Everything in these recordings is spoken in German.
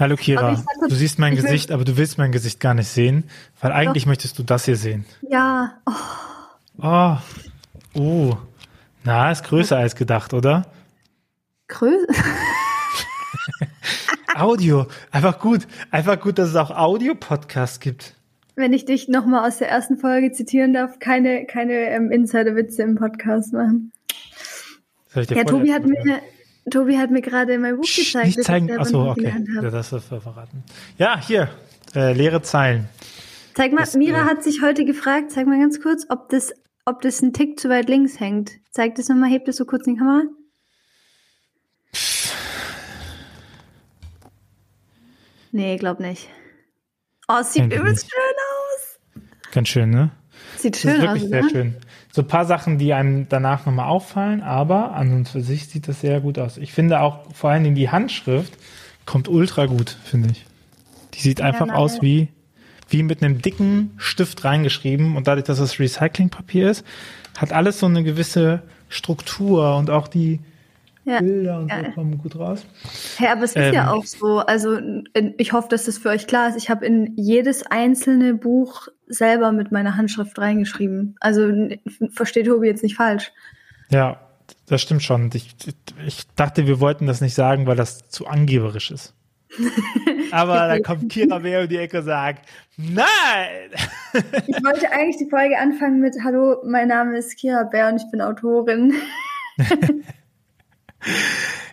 Hallo Kira, du siehst mein Gesicht, aber du willst mein Gesicht gar nicht sehen, weil eigentlich möchtest du das hier sehen. Ja, oh, Oh, oh, na, ist größer als gedacht, oder? Größe. Audio, einfach gut, einfach gut, dass es auch Audio-Podcasts gibt. Wenn ich dich nochmal aus der ersten Folge zitieren darf, keine, keine ähm, Insider-Witze im Podcast machen. Das ich dir Ja, Tobi hat mir, Tobi hat mir gerade mein Buch gezeigt. nicht zeigen. Achso, okay. Ja, das ist verraten. Ja, hier, äh, leere Zeilen. Zeig mal, Das, Mira äh, hat sich heute gefragt, zeig mal ganz kurz, ob das, ob das ein Tick zu weit links hängt. Zeig das nochmal, heb das so kurz in die Kamera. Nee, glaub nicht. Oh, es sieht übelst schön aus. Ganz schön, ne? Sieht Das schön ist aus, wirklich sehr ne? schön. So ein paar Sachen, die einem danach nochmal auffallen, aber an und für sich sieht das sehr gut aus. Ich finde auch vor allen Dingen die Handschrift kommt ultra gut, finde ich. Die sieht einfach nice. aus wie, wie mit einem dicken Stift reingeschrieben und dadurch, dass es Recyclingpapier ist, hat alles so eine gewisse Struktur und auch die Ja. Bilder und so Ja. kommen gut raus. Ja, aber es ist Ähm, ja auch so. Also ich hoffe, dass das für euch klar ist. Ich habe in jedes einzelne Buch selber mit meiner Handschrift reingeschrieben. Also versteht Tobi jetzt nicht falsch. Ja, das stimmt schon. Ich, ich dachte, wir wollten das nicht sagen, weil das zu angeberisch ist. Aber da kommt Kira Bär um die Ecke und sagt, nein! Ich wollte eigentlich die Folge anfangen mit Hallo, mein Name ist Kira Bär und ich bin Autorin.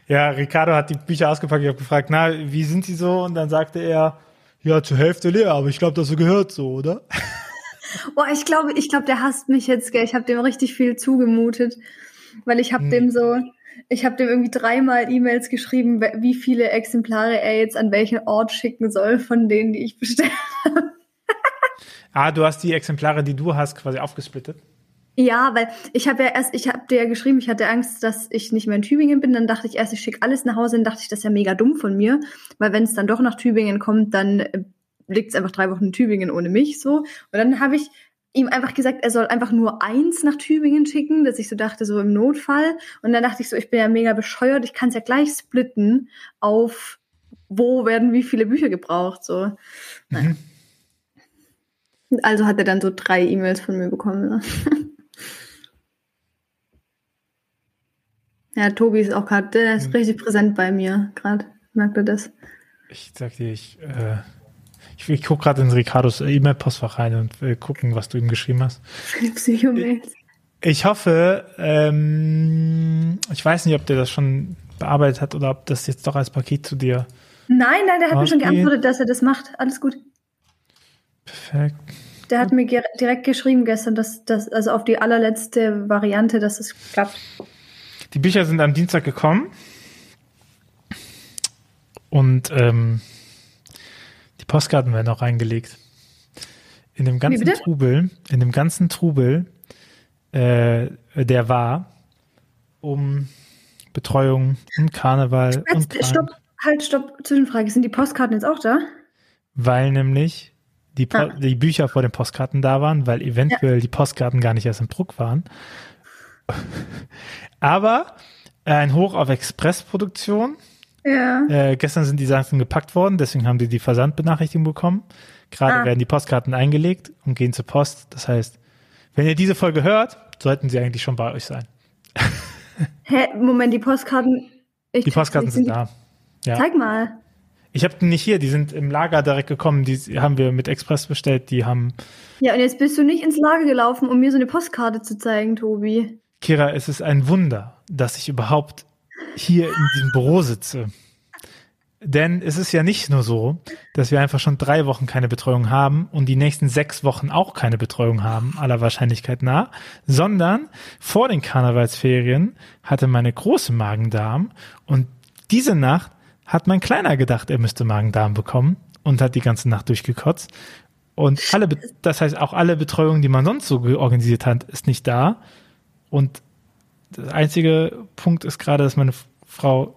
Ja, Ricardo hat die Bücher ausgepackt. Ich habe gefragt, na, wie sind sie so? Und dann sagte er, ja, zur Hälfte leer, aber ich glaube, das gehört so, oder? Boah, ich glaube, ich glaube, der hasst mich jetzt, gell? Ich habe dem richtig viel zugemutet, weil ich habe dem so, ich habe dem irgendwie dreimal E-Mails geschrieben, wie viele Exemplare er jetzt an welchen Ort schicken soll von denen, die ich bestellt Ah, du hast die Exemplare, die du hast, quasi aufgesplittet. Ja, weil ich habe ja erst, ich habe dir ja geschrieben, ich hatte Angst, dass ich nicht mehr in Tübingen bin. Dann dachte ich erst, ich schicke alles nach Hause. Dann dachte ich, das ist ja mega dumm von mir, weil wenn es dann doch nach Tübingen kommt, dann äh, liegt es einfach drei Wochen in Tübingen ohne mich so. Und dann habe ich ihm einfach gesagt, er soll einfach nur eins nach Tübingen schicken, dass ich so dachte, so im Notfall. Und dann dachte ich so, ich bin ja mega bescheuert, ich kann es ja gleich splitten auf wo werden wie viele Bücher gebraucht. So. Naja. Also hat er dann so drei E-Mails von mir bekommen. Ne? Ja, Tobi ist auch gerade, der ist richtig präsent bei mir gerade. Merkt er das? Ich sag dir, ich, äh, ich, ich gucke gerade in Ricardos E-Mail-Postfach rein und will gucken, was du ihm geschrieben hast. Psychomails. Ich hoffe, ähm, ich weiß nicht, ob der das schon bearbeitet hat oder ob das jetzt doch als Paket zu dir. Nein, nein, der hat mir schon geantwortet, dass er das macht. Alles gut. Perfekt. Der hat mir direkt geschrieben gestern, dass das, also auf die allerletzte Variante, dass es klappt. Die Bücher sind am Dienstag gekommen. Und ähm, die Postkarten werden auch reingelegt. In dem ganzen? Trubel, in dem ganzen Trubel, äh, der war, um Betreuung und Karneval und Jetzt, Krank, stopp, halt, stopp, Zwischenfrage. Sind die Postkarten jetzt auch da? weil nämlich die, Po- Ah. die Bücher vor den Postkarten da waren, weil eventuell die Postkarten gar nicht erst im Druck waren. Aber äh, ein Hoch auf Expressproduktion. Ja. Äh, gestern sind die Sachen gepackt worden, deswegen haben die die Versandbenachrichtigung bekommen. Gerade Ah. werden die Postkarten eingelegt und gehen zur Post. Das heißt, wenn ihr diese Folge hört, sollten sie eigentlich schon bei euch sein. Hä, Moment, die Postkarten. Ich Die Postkarten sind da. Ja. Zeig mal. Ich habe die nicht hier, die sind im Lager direkt gekommen. Die haben wir mit Express bestellt. Die haben, Ja, und jetzt bist du nicht ins Lager gelaufen, um mir so eine Postkarte zu zeigen, Tobi. Kira, es ist ein Wunder, dass ich überhaupt hier in diesem Büro sitze. Denn es ist ja nicht nur so, dass wir einfach schon drei Wochen keine Betreuung haben und die nächsten sechs Wochen auch keine Betreuung haben, aller Wahrscheinlichkeit nach, sondern vor den Karnevalsferien hatte meine große Magen-Darm und diese Nacht hat mein Kleiner gedacht, er müsste Magen-Darm bekommen und hat die ganze Nacht durchgekotzt. Und alle, das heißt auch alle Betreuung, die man sonst so organisiert hat, ist nicht da. Und der einzige Punkt ist gerade, dass meine Frau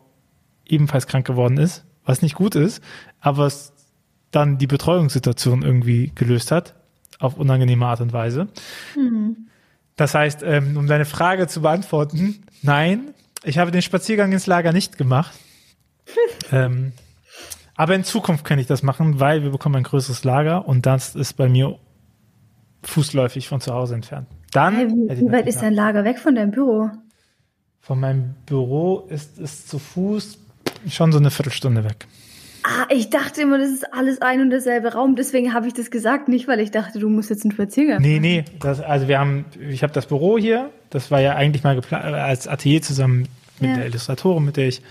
ebenfalls krank geworden ist, was nicht gut ist, aber es dann die Betreuungssituation irgendwie gelöst hat, auf unangenehme Art und Weise. Das heißt, ähm, um deine Frage zu beantworten, nein, ich habe den Spaziergang ins Lager nicht gemacht. ähm, Aber in Zukunft kann ich das machen, weil wir bekommen ein größeres Lager und das ist bei mir fußläufig von zu Hause entfernt. Dann. Hey, wie, wie weit ist dein Lager weg von deinem Büro? Von meinem Büro ist es zu Fuß schon so eine Viertelstunde weg. Ah, ich dachte immer, das ist alles ein und derselbe Raum. Deswegen habe ich das gesagt, nicht weil ich dachte, du musst jetzt einen Spaziergang. Nee, nee. Das, also wir haben, ich habe das Büro hier. Das war ja eigentlich mal geplant als Atelier zusammen mit ja. der Illustratorin, mit der ich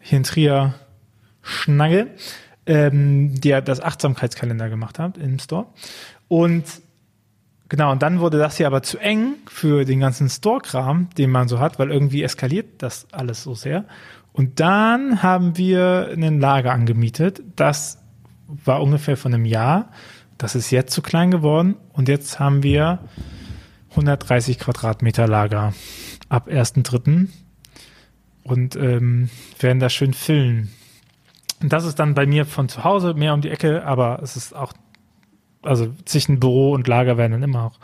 hier in Trier schnagge, ähm, die ja das Achtsamkeitskalender gemacht hat im Store. Und Genau, und dann wurde das hier aber zu eng für den ganzen Store-Kram, den man so hat, weil irgendwie eskaliert das alles so sehr. Und dann haben wir ein Lager angemietet. Das war ungefähr von einem Jahr. Das ist jetzt zu klein geworden. Und jetzt haben wir 130 Quadratmeter Lager ab 1.3. Und ähm, werden das schön füllen. Und das ist dann bei mir von zu Hause mehr um die Ecke, aber es ist auch also zwischen Büro und Lager werden dann immer auch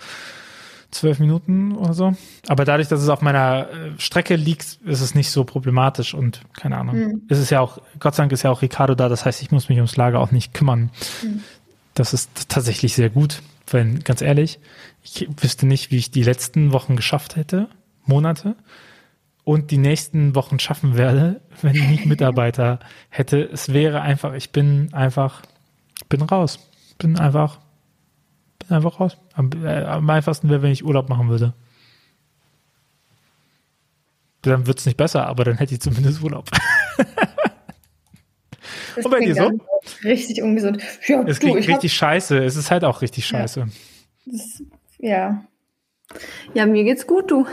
zwölf Minuten oder so. Aber dadurch, dass es auf meiner äh, Strecke liegt, ist es nicht so problematisch und keine Ahnung. Mhm. Es ist ja auch, Gott sei Dank ist ja auch Ricardo da, das heißt, ich muss mich ums Lager auch nicht kümmern. Mhm. Das ist tatsächlich sehr gut, weil ganz ehrlich, ich wüsste nicht, wie ich die letzten Wochen geschafft hätte, Monate und die nächsten Wochen schaffen werde, wenn ich nicht Mitarbeiter hätte. Es wäre einfach, ich bin einfach, bin raus. Bin einfach einfach raus. Am, äh, am einfachsten wäre, wenn ich Urlaub machen würde. Dann wird es nicht besser, aber dann hätte ich zumindest Urlaub. Das Und bei dir so? Richtig ungesund. Ja, es klingt richtig hab... scheiße. Es ist halt auch richtig scheiße. Ja. Das, ja. Ja, mir geht's gut, du.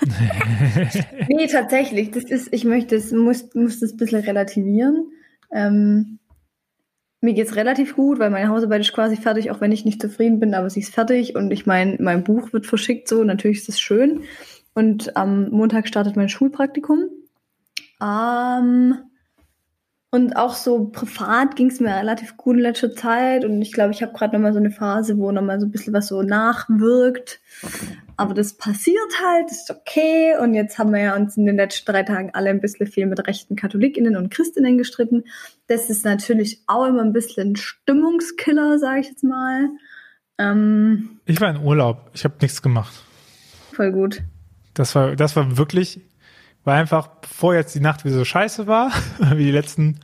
nee, tatsächlich. Das ist, ich möchte, es muss, muss das ein bisschen relativieren. Ähm, mir geht's relativ gut, weil meine Hausarbeit ist quasi fertig, auch wenn ich nicht zufrieden bin, aber sie ist fertig und ich meine, mein Buch wird verschickt, so natürlich ist es schön. Und am Montag startet mein Schulpraktikum. Ähm, und auch so privat ging es mir relativ gut in letzter Zeit und ich glaube, ich habe gerade nochmal so eine Phase, wo nochmal so ein bisschen was so nachwirkt. Aber das passiert halt, ist okay. Und jetzt haben wir ja uns in den letzten drei Tagen alle ein bisschen viel mit rechten Katholikinnen und Christinnen gestritten. Das ist natürlich auch immer ein bisschen Stimmungskiller, sage ich jetzt mal. Ähm, ich war in Urlaub. Ich habe nichts gemacht. Voll gut. Das war, das war wirklich, war einfach, bevor jetzt die Nacht wie so scheiße war, wie die letzten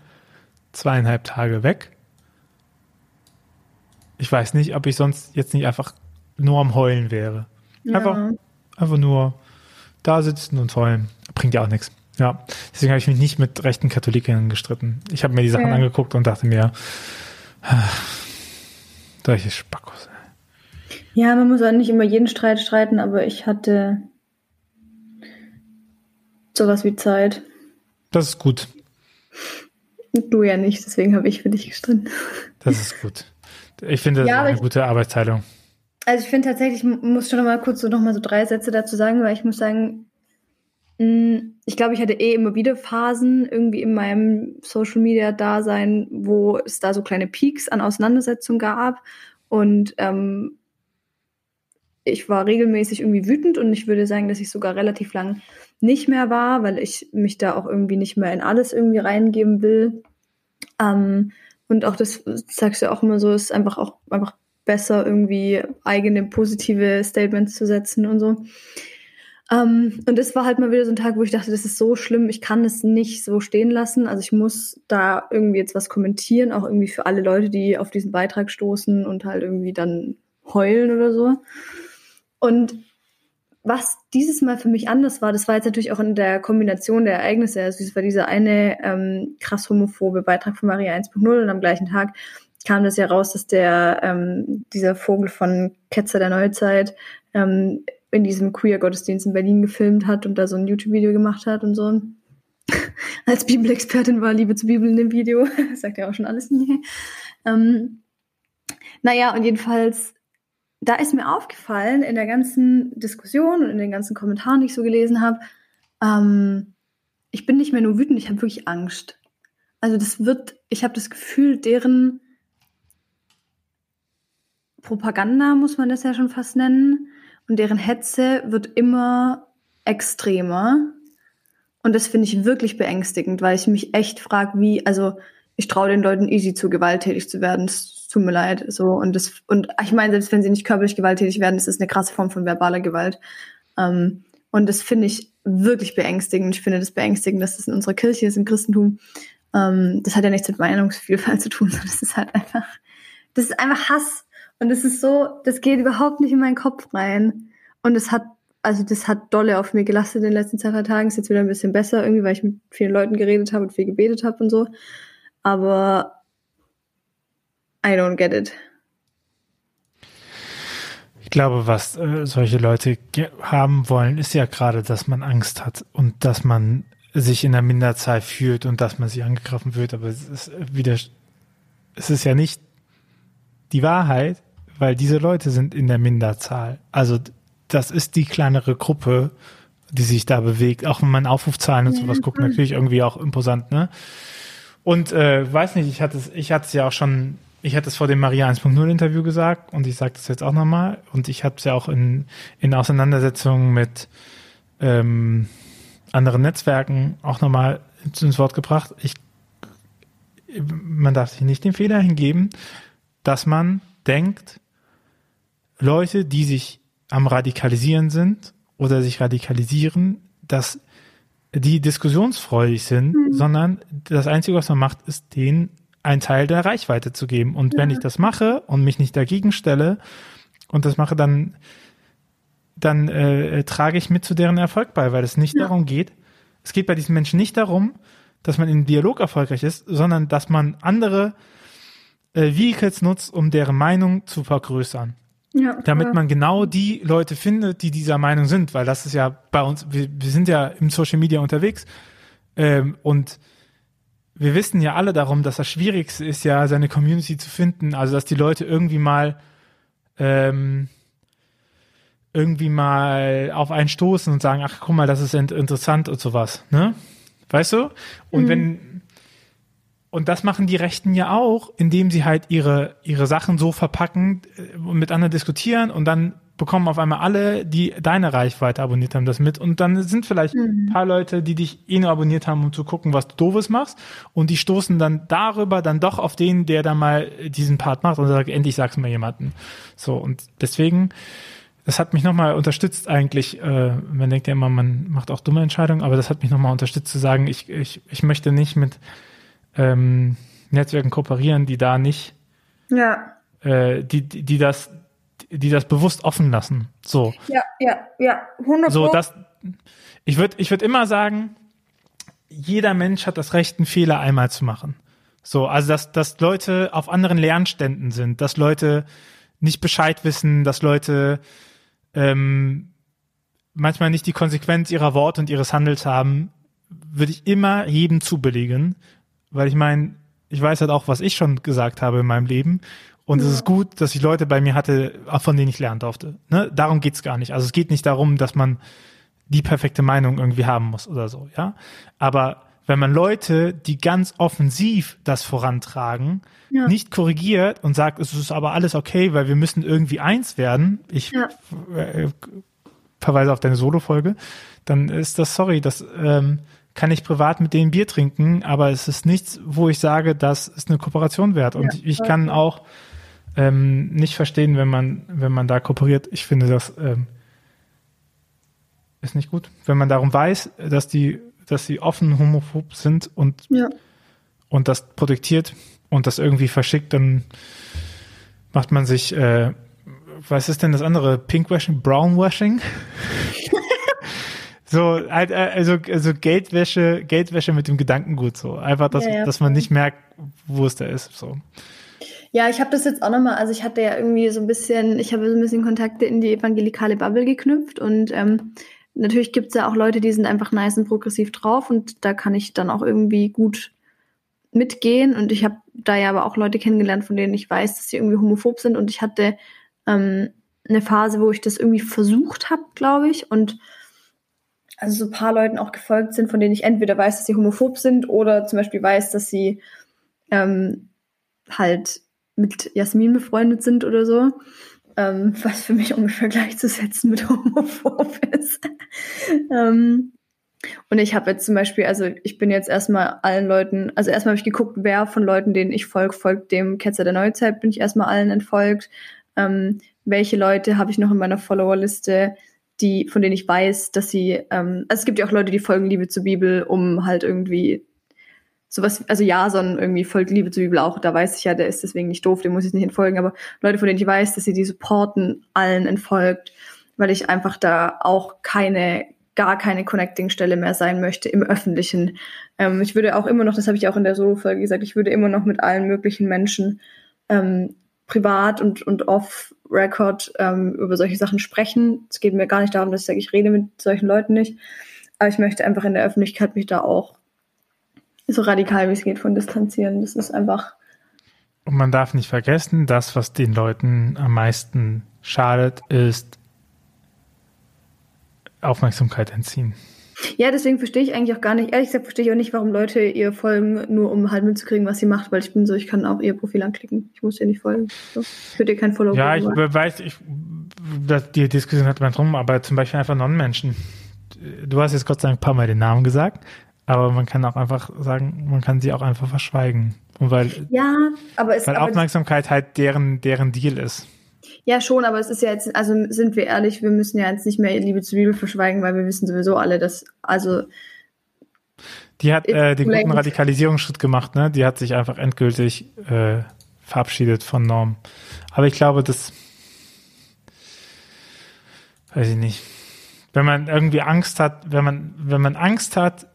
zweieinhalb Tage weg. Ich weiß nicht, ob ich sonst jetzt nicht einfach nur am Heulen wäre. Ja. Einfach, einfach nur da sitzen und heulen. Bringt ja auch nichts. Ja, deswegen habe ich mich nicht mit rechten Katholiken gestritten. Ich habe mir die Sachen ja. angeguckt und dachte mir, solche Spackos. Ja, man muss auch nicht immer jeden Streit streiten, aber ich hatte sowas wie Zeit. Das ist gut. Du ja nicht, deswegen habe ich für dich gestritten. Das ist gut. Ich finde, das ja, ist eine gute Arbeitsteilung. Also ich finde tatsächlich, ich muss schon noch mal kurz so noch mal so drei Sätze dazu sagen, weil ich muss sagen, mm, ich glaube, ich hatte eh immer wieder Phasen irgendwie in meinem Social Media Dasein, wo es da so kleine Peaks an Auseinandersetzungen gab und ähm, ich war regelmäßig irgendwie wütend und ich würde sagen, dass ich sogar relativ lang nicht mehr war, weil ich mich da auch irgendwie nicht mehr in alles irgendwie reingeben will. Ähm, und auch das sagst du auch immer so, ist einfach auch einfach besser, irgendwie eigene positive Statements zu setzen und so. Ähm, und das war halt mal wieder so ein Tag, wo ich dachte, das ist so schlimm, ich kann es nicht so stehen lassen. Also ich muss da irgendwie jetzt was kommentieren, auch irgendwie für alle Leute, die auf diesen Beitrag stoßen und halt irgendwie dann heulen oder so. Und was dieses Mal für mich anders war, das war jetzt natürlich auch in der Kombination der Ereignisse. Also es war dieser eine ähm, krass homophobe Beitrag von Maria 1.0 und am gleichen Tag kam das ja raus, dass der ähm, dieser Vogel von Ketzer der Neuzeit ähm, in diesem Queer-Gottesdienst in Berlin gefilmt hat und da so ein YouTube-Video gemacht hat und so. Als Bibelexpertin war Liebe zur Bibel in dem Video. Sagt ja auch schon alles. ähm, naja, und jedenfalls, da ist mir aufgefallen, in der ganzen Diskussion und in den ganzen Kommentaren, die ich so gelesen habe, ähm, ich bin nicht mehr nur wütend, ich habe wirklich Angst. Also das wird, ich habe das Gefühl, deren Propaganda, muss man das ja schon fast nennen. Und deren Hetze wird immer extremer. Und das finde ich wirklich beängstigend, weil ich mich echt frage, wie, also ich traue den Leuten easy zu, gewalttätig zu werden. Es tut mir leid. So, und das, und ich meine, selbst wenn sie nicht körperlich gewalttätig werden, das ist eine krasse Form von verbaler Gewalt. Ähm, und das finde ich wirklich beängstigend. Ich finde das beängstigend, dass das in unserer Kirche ist, im Christentum. Ähm, das hat ja nichts mit Meinungsvielfalt zu tun, sondern das ist halt einfach, das ist einfach Hass. Und das ist so, das geht überhaupt nicht in meinen Kopf rein. Und es hat, also das hat dolle auf mir gelastet in den letzten zwei, drei Tagen. Ist jetzt wieder ein bisschen besser irgendwie, weil ich mit vielen Leuten geredet habe und viel gebetet habe und so. Aber I don't get it. Ich glaube, was äh, solche Leute haben wollen, ist ja gerade, dass man Angst hat und dass man sich in der Minderzahl fühlt und dass man sich angegriffen wird. Aber es ist wieder, es ist ja nicht die Wahrheit, weil diese Leute sind in der Minderzahl. Also das ist die kleinere Gruppe, die sich da bewegt. Auch wenn man Aufrufzahlen und sowas guckt, natürlich irgendwie auch imposant, ne? Und äh, weiß nicht, ich hatte es, ich hatte es ja auch schon, ich hatte es vor dem Maria 1.0 Interview gesagt und ich sage das jetzt auch nochmal und ich habe es ja auch in, in Auseinandersetzungen mit ähm, anderen Netzwerken auch nochmal ins Wort gebracht. Ich, man darf sich nicht den Fehler hingeben, dass man denkt, Leute, die sich am Radikalisieren sind oder sich radikalisieren, dass die diskussionsfreudig sind, mhm. sondern das Einzige, was man macht, ist denen einen Teil der Reichweite zu geben. Und ja. wenn ich das mache und mich nicht dagegen stelle und das mache, dann, dann äh, trage ich mit zu deren Erfolg bei, weil es nicht ja. darum geht, es geht bei diesen Menschen nicht darum, dass man im Dialog erfolgreich ist, sondern dass man andere äh, Vehicles nutzt, um deren Meinung zu vergrößern. Ja, damit man genau die Leute findet, die dieser Meinung sind, weil das ist ja bei uns, wir, wir sind ja im Social Media unterwegs ähm, und wir wissen ja alle darum, dass das Schwierigste ist ja, seine Community zu finden, also dass die Leute irgendwie mal ähm, irgendwie mal auf einen stoßen und sagen, ach guck mal, das ist interessant und sowas, ne? Weißt du? Und mhm. wenn und das machen die Rechten ja auch, indem sie halt ihre, ihre Sachen so verpacken äh, und mit anderen diskutieren und dann bekommen auf einmal alle, die deine Reichweite abonniert haben, das mit. Und dann sind vielleicht mhm. ein paar Leute, die dich eh nur abonniert haben, um zu gucken, was du doofes machst. Und die stoßen dann darüber dann doch auf den, der da mal diesen Part macht und sagt, endlich sag's mal jemanden. So, und deswegen, das hat mich nochmal unterstützt eigentlich, äh, man denkt ja immer, man macht auch dumme Entscheidungen, aber das hat mich nochmal unterstützt zu sagen, ich, ich, ich möchte nicht mit ähm, Netzwerken kooperieren, die da nicht, ja. äh, die, die, die das, die das bewusst offen lassen. So. Ja, ja, ja, 100 So, das, ich würde, ich würde immer sagen, jeder Mensch hat das Recht, einen Fehler einmal zu machen. So, also dass, dass Leute auf anderen Lernständen sind, dass Leute nicht Bescheid wissen, dass Leute ähm, manchmal nicht die Konsequenz ihrer Worte und ihres Handels haben, würde ich immer jedem zubelegen, weil ich meine, ich weiß halt auch, was ich schon gesagt habe in meinem Leben. Und ja. es ist gut, dass ich Leute bei mir hatte, von denen ich lernen durfte. Ne? Darum geht's gar nicht. Also es geht nicht darum, dass man die perfekte Meinung irgendwie haben muss oder so, ja. Aber wenn man Leute, die ganz offensiv das vorantragen, ja. nicht korrigiert und sagt, es ist aber alles okay, weil wir müssen irgendwie eins werden, ich ja. äh, verweise auf deine Solo-Folge, dann ist das sorry, das ähm, kann ich privat mit denen Bier trinken, aber es ist nichts, wo ich sage, das ist eine Kooperation wert. Und ja, ich kann auch ähm, nicht verstehen, wenn man, wenn man da kooperiert. Ich finde, das ähm, ist nicht gut. Wenn man darum weiß, dass die, dass sie offen homophob sind und, ja. und das protektiert und das irgendwie verschickt, dann macht man sich, äh, was ist denn das andere? Pinkwashing? Brownwashing? So, halt, äh, also, also Geldwäsche, Geldwäsche mit dem Gedankengut so. Einfach, dass, ja, ja. dass man nicht merkt, wo es da ist. So. Ja, ich habe das jetzt auch nochmal, also ich hatte ja irgendwie so ein bisschen, ich habe so ein bisschen Kontakte in die evangelikale Bubble geknüpft und ähm, natürlich gibt's ja auch Leute, die sind einfach nice und progressiv drauf und da kann ich dann auch irgendwie gut mitgehen und ich habe da ja aber auch Leute kennengelernt, von denen ich weiß, dass sie irgendwie homophob sind und ich hatte ähm, eine Phase, wo ich das irgendwie versucht habe, glaube ich und also so ein paar Leuten auch gefolgt sind, von denen ich entweder weiß, dass sie homophob sind oder zum Beispiel weiß, dass sie ähm, halt mit Jasmin befreundet sind oder so. Ähm, was für mich ungefähr gleichzusetzen mit homophob ist. ähm, Und ich habe jetzt zum Beispiel, also ich bin jetzt erstmal allen Leuten, also erstmal habe ich geguckt, wer von Leuten, denen ich folge, folgt dem Ketzer der Neuzeit, bin ich erstmal allen entfolgt. Ähm, welche Leute habe ich noch in meiner Followerliste, die, von denen ich weiß, dass sie, ähm, also es gibt ja auch Leute, die folgen Liebe zur Bibel, um halt irgendwie sowas, also Jason irgendwie folgt Liebe zur Bibel auch, da weiß ich ja, der ist deswegen nicht doof, dem muss ich nicht entfolgen, aber Leute, von denen ich weiß, dass sie die supporten, allen entfolgt, weil ich einfach da auch keine gar keine Connecting-Stelle mehr sein möchte im Öffentlichen. Ähm, ich würde auch immer noch, das habe ich auch in der Solo-Folge gesagt, ich würde immer noch mit allen möglichen Menschen ähm, privat und, und off-Record ähm, über solche Sachen sprechen. Es geht mir gar nicht darum, dass ich sage, ich rede mit solchen Leuten nicht. Aber ich möchte einfach in der Öffentlichkeit mich da auch so radikal wie es geht von distanzieren. Das ist einfach. Und man darf nicht vergessen, das, was den Leuten am meisten schadet, ist Aufmerksamkeit entziehen. Ja, deswegen verstehe ich eigentlich auch gar nicht, ehrlich gesagt verstehe ich auch nicht, warum Leute ihr folgen, nur um halt mitzukriegen, was sie macht, weil ich bin so, ich kann auch ihr Profil anklicken. Ich muss ihr nicht folgen. So. Ich würde ihr kein Follow Ja, ich weiß, ich, dass die Diskussion hat man drum, aber zum Beispiel einfach Non-Menschen. Du hast jetzt Gott sei Dank ein paar Mal den Namen gesagt, aber man kann auch einfach sagen, man kann sie auch einfach verschweigen. Und weil, ja, aber es, weil aber Aufmerksamkeit halt deren, deren Deal ist. Ja, schon, aber es ist ja jetzt, also sind wir ehrlich, wir müssen ja jetzt nicht mehr Liebe zur Bibel verschweigen, weil wir wissen sowieso alle, dass, also. Die hat äh, den guten Radikalisierungsschritt gemacht, ne? Die hat sich einfach endgültig äh, verabschiedet von Norm. Aber ich glaube, das weiß ich nicht. Wenn man irgendwie Angst hat, wenn man, wenn man Angst hat,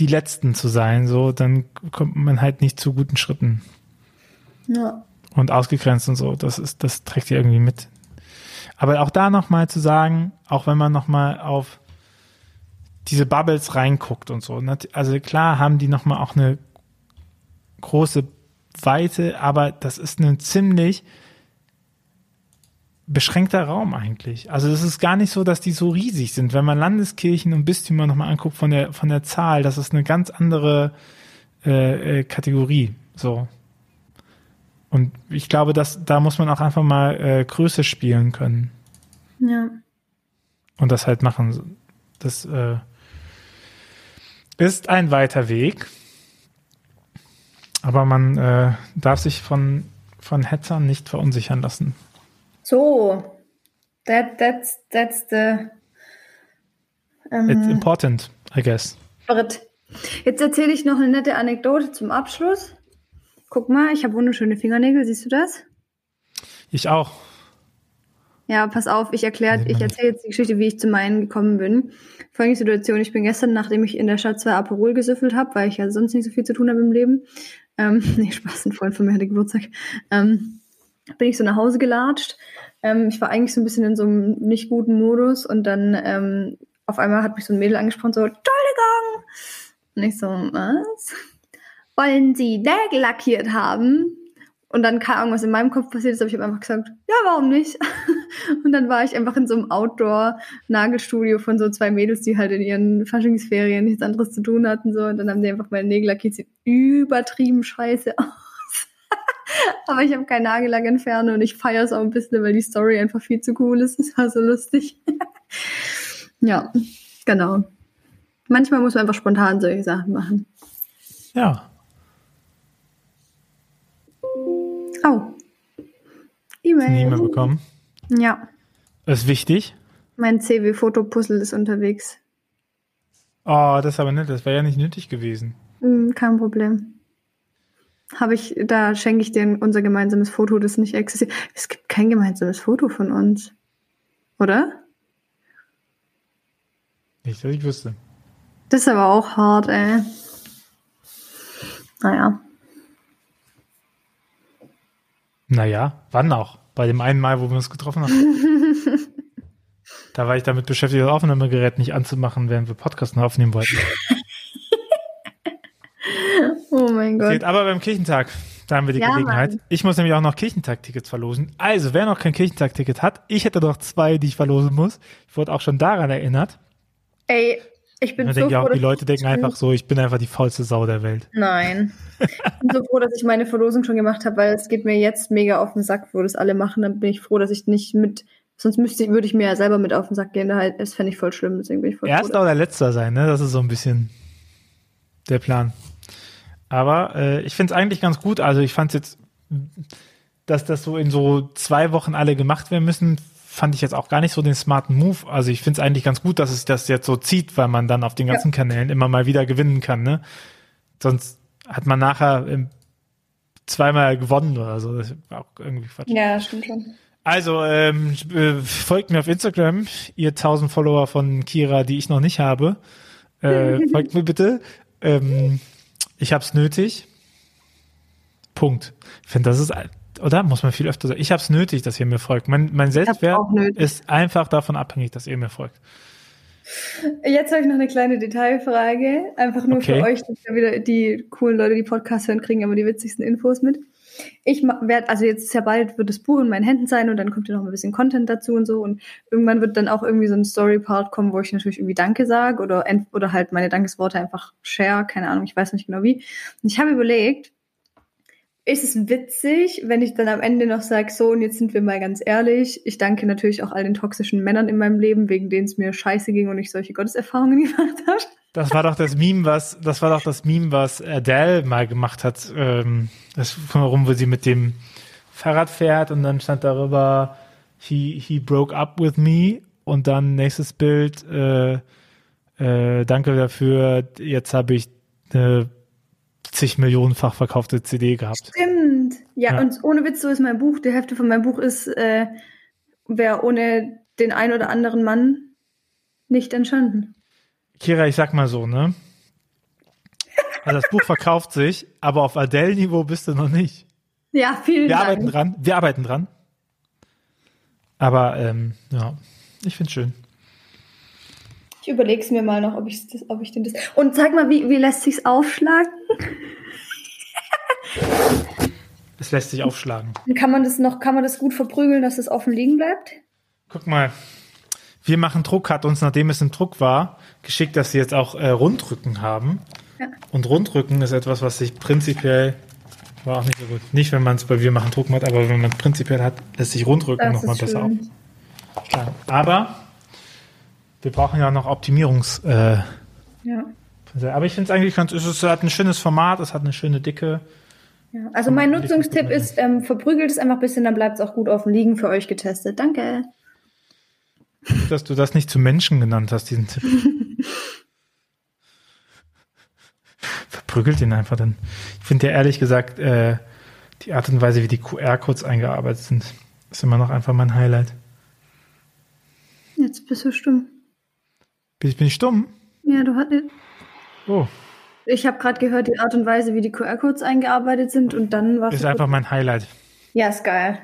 die Letzten zu sein, so, dann kommt man halt nicht zu guten Schritten. Ja und ausgegrenzt und so. Das ist, das trägt ihr irgendwie mit. Aber auch da nochmal zu sagen, auch wenn man nochmal auf diese Bubbles reinguckt und so. Also klar haben die nochmal auch eine große Weite, aber das ist ein ziemlich beschränkter Raum eigentlich. Also es ist gar nicht so, dass die so riesig sind. Wenn man Landeskirchen und Bistümer nochmal anguckt von der, von der Zahl, das ist eine ganz andere äh, äh, Kategorie. So. Und ich glaube, dass da muss man auch einfach mal äh, Größe spielen können. Ja. Und das halt machen. Das äh, ist ein weiter Weg. Aber man äh, darf sich von, von Hetzern nicht verunsichern lassen. So, that, that's, that's the. Um, It's ähm, important, I guess. Jetzt erzähle ich noch eine nette Anekdote zum Abschluss. Guck mal, ich habe wunderschöne Fingernägel, siehst du das? Ich auch. Ja, pass auf, ich erkläre, ich erzähle jetzt die Geschichte, wie ich zu meinen gekommen bin. Folgende Situation, ich bin gestern, nachdem ich in der Stadt zwei Aperol gesüffelt habe, weil ich ja sonst nicht so viel zu tun habe im Leben, ähm, nee, Spaß, ein Freund von mir hatte Geburtstag, ähm, bin ich so nach Hause gelatscht. Ähm, ich war eigentlich so ein bisschen in so einem nicht guten Modus und dann ähm, auf einmal hat mich so ein Mädel angesprochen, so, Entschuldigung! Und ich so, was? wollen Sie Nägel lackiert haben? Und dann kam irgendwas in meinem Kopf passiert ist, aber ich habe einfach gesagt, ja, warum nicht? und dann war ich einfach in so einem Outdoor-Nagelstudio von so zwei Mädels, die halt in ihren Faschingsferien nichts anderes zu tun hatten. So. Und dann haben die einfach meine Nägel lackiert. Sieht übertrieben scheiße aus. aber ich habe keinen Nagellack entfernt und ich feiere es auch ein bisschen, weil die Story einfach viel zu cool ist. Das war so lustig. ja, genau. Manchmal muss man einfach spontan solche Sachen machen. Ja, Oh. E-Mail. E-Mail bekommen. Ja. Das ist wichtig. Mein CW-Fotopuzzle ist unterwegs. Oh, das ist aber nett. Das wäre ja nicht nötig gewesen. Mm, kein Problem. Habe ich, da schenke ich dir unser gemeinsames Foto, das nicht existiert. Es gibt kein gemeinsames Foto von uns. Oder? Nicht, dass ich wüsste. Das ist aber auch hart, ey. Naja. Naja, wann auch? Bei dem einen Mal, wo wir uns getroffen haben. da war ich damit beschäftigt, das Aufnahmegerät nicht anzumachen, während wir Podcast noch aufnehmen wollten. mein Gott. Geht aber beim Kirchentag, da haben wir die ja, Gelegenheit. Mann. Ich muss nämlich auch noch Kirchentag-Tickets verlosen. Also, wer noch kein Kirchentag-Ticket hat, ich hätte doch zwei, die ich verlosen muss. Ich wurde auch schon daran erinnert. Ey, ich bin so denke froh, auch, die Leute denken einfach so, ich bin einfach die faulste Sau der Welt. Nein. Ich bin so froh, dass ich meine Verlosung schon gemacht habe, weil es geht mir jetzt mega auf den Sack, wo das alle machen. Dann bin ich froh, dass ich nicht mit Sonst müsste ich, würde ich mir ja selber mit auf den Sack gehen. Halt, das fände ich voll schlimm, deswegen bin ich voll Erster froh. oder letzter sein, ne? Das ist so ein bisschen der Plan. Aber äh, ich finde es eigentlich ganz gut. Also ich fand jetzt, dass das so in so zwei Wochen alle gemacht werden müssen, fand ich jetzt auch gar nicht so den smarten Move. Also ich finde es eigentlich ganz gut, dass es das jetzt so zieht, weil man dann auf den ganzen Ja. Kanälen immer mal wieder gewinnen kann. Ne? Sonst hat man nachher ähm, zweimal gewonnen oder so. Das ist auch irgendwie Quatsch. Ja, stimmt schon. Also, ähm, äh, folgt mir auf Instagram, ihr 1000 Follower von Kira, die ich noch nicht habe. Äh, folgt mir bitte. Ähm, ich hab's nötig. Punkt. Ich finde, das ist, oder? Muss man viel öfter sagen. Ich hab's nötig, dass ihr mir folgt. Mein, mein Selbstwert ist einfach davon abhängig, dass ihr mir folgt. Jetzt habe ich noch eine kleine Detailfrage. Einfach nur Okay. für euch, dass ja wieder die coolen Leute, die Podcasts hören, kriegen immer die witzigsten Infos mit. Ich werde, also jetzt ist ja bald wird das Buch in meinen Händen sein und dann kommt ja noch ein bisschen Content dazu und so und irgendwann wird dann auch irgendwie so ein Story-Part kommen, wo ich natürlich irgendwie Danke sage oder, oder halt meine Dankesworte einfach share, keine Ahnung, ich weiß nicht genau wie. Und ich habe überlegt, ist es witzig, wenn ich dann am Ende noch sage, so und jetzt sind wir mal ganz ehrlich, ich danke natürlich auch all den toxischen Männern in meinem Leben, wegen denen es mir scheiße ging und ich solche Gotteserfahrungen gemacht habe. Das war doch das Meme, was, das war doch das Meme, was Adele mal gemacht hat, ähm, das rum, wo sie mit dem Fahrrad fährt und dann stand darüber, he, he broke up with me und dann nächstes Bild, äh, äh, danke dafür, jetzt habe ich eine zig Millionenfach verkaufte CD gehabt. Stimmt. Ja, Ja. und ohne Witz, so ist mein Buch. Die Hälfte von meinem Buch ist, äh, wäre ohne den ein oder anderen Mann nicht entstanden. Kira, ich sag mal so, ne? Also das Buch verkauft sich, aber auf Adele-Niveau bist du noch nicht. Ja, vielen Wir Dank. arbeiten dran. Wir arbeiten dran. Aber ähm, ja, ich find's schön. Ich überlege es mir mal noch, ob ich das, ob ich den das. Und sag mal, wie, wie lässt sich's aufschlagen? Es lässt sich aufschlagen. Kann man das noch, kann man das gut verprügeln, dass es offen liegen bleibt? Guck mal. Wir machen Druck, hat uns, nachdem es ein Druck war, geschickt, dass sie jetzt auch äh, Rundrücken haben. Ja. Und Rundrücken ist etwas, was sich prinzipiell, war auch nicht so gut. Nicht, wenn man es bei Wir machen Druck hat, aber wenn man es prinzipiell hat, lässt sich Rundrücken Das nochmal besser aufschlagen. Aber wir brauchen ja noch Optimierungs, äh, Ja. aber ich finde es eigentlich ganz, es hat ein schönes Format, es hat eine schöne Dicke. ja. Also mein Nutzungstipp ist, ähm, verprügelt es einfach ein bisschen, dann bleibt es auch gut offen liegen für euch getestet. Danke. dass du das nicht zu Menschen genannt hast, diesen Tipp. Verprügelt ihn einfach dann. Ich finde ja ehrlich gesagt, äh, die Art und Weise, wie die QR-Codes eingearbeitet sind, ist immer noch einfach mein Highlight. Jetzt bist du stumm. Bin ich, bin ich stumm? Ja, du hattest. Oh, Ich habe gerade gehört, die Art und Weise, wie die QR-Codes eingearbeitet sind und dann war ist einfach mein Highlight. Ja, ist geil.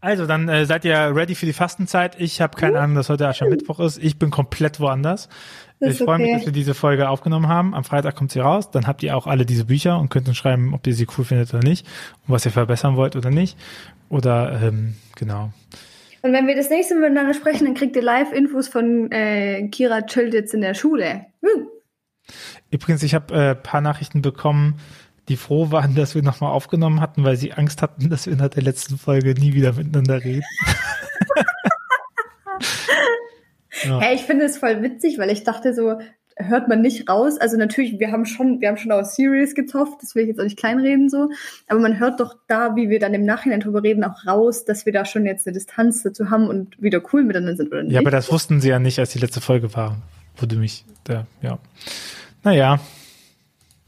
Also, dann äh, seid ihr ready für die Fastenzeit. Ich habe keine Ahnung, dass heute Aschermittwoch ist. Ich bin komplett woanders. Das ich freue mich, okay. dass wir diese Folge aufgenommen haben. Am Freitag kommt sie raus. Dann habt ihr auch alle diese Bücher und könnt uns schreiben, ob ihr sie cool findet oder nicht und was ihr verbessern wollt oder nicht. Oder ähm, genau. Und wenn wir das nächste Mal miteinander sprechen, dann kriegt ihr Live-Infos von äh, Kira chillt jetzt in der Schule. Hm. Übrigens, ich habe äh, paar Nachrichten bekommen, die froh waren, dass wir nochmal aufgenommen hatten, weil sie Angst hatten, dass wir nach der letzten Folge nie wieder miteinander reden. ja. Hey, ich finde es voll witzig, weil ich dachte so, hört man nicht raus. Also natürlich, wir haben schon, wir haben schon auf Series gezofft, das will ich jetzt auch nicht kleinreden so. Aber man hört doch da, wie wir dann im Nachhinein drüber reden, auch raus, dass wir da schon jetzt eine Distanz dazu haben und wieder cool miteinander sind, oder nicht? ja, aber das wussten sie ja nicht, als die letzte Folge war, wo du mich, da, ja. Naja.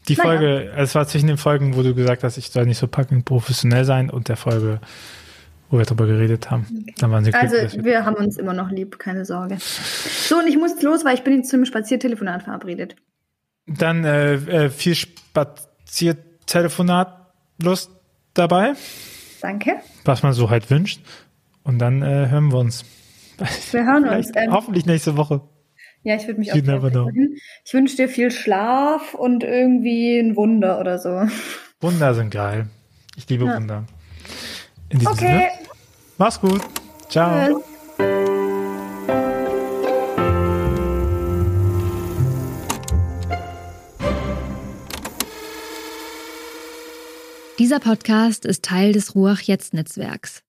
Die Naja. Folge, es war zwischen den Folgen, wo du gesagt hast, ich soll nicht so packend professionell sein und der Folge, wo wir drüber geredet haben. Dann waren sie Also wir- haben uns immer noch lieb, keine Sorge. So, und ich muss los, weil ich bin jetzt zu einem Spaziertelefonat verabredet. Dann äh, äh, viel Spaziertelefonat Lust dabei, Danke. was man so halt wünscht. Und dann äh, hören wir uns. Wir hören uns. Ähm, hoffentlich nächste Woche. ja, ich würde mich You auch never freuen. Ich wünsche dir viel Schlaf und irgendwie ein Wunder oder so. Wunder sind geil. Ich liebe Ja. Wunder. In diesem Okay. Sinne, mach's gut. Ciao. Tschüss. Dieser Podcast ist Teil des Ruach Jetzt Netzwerks.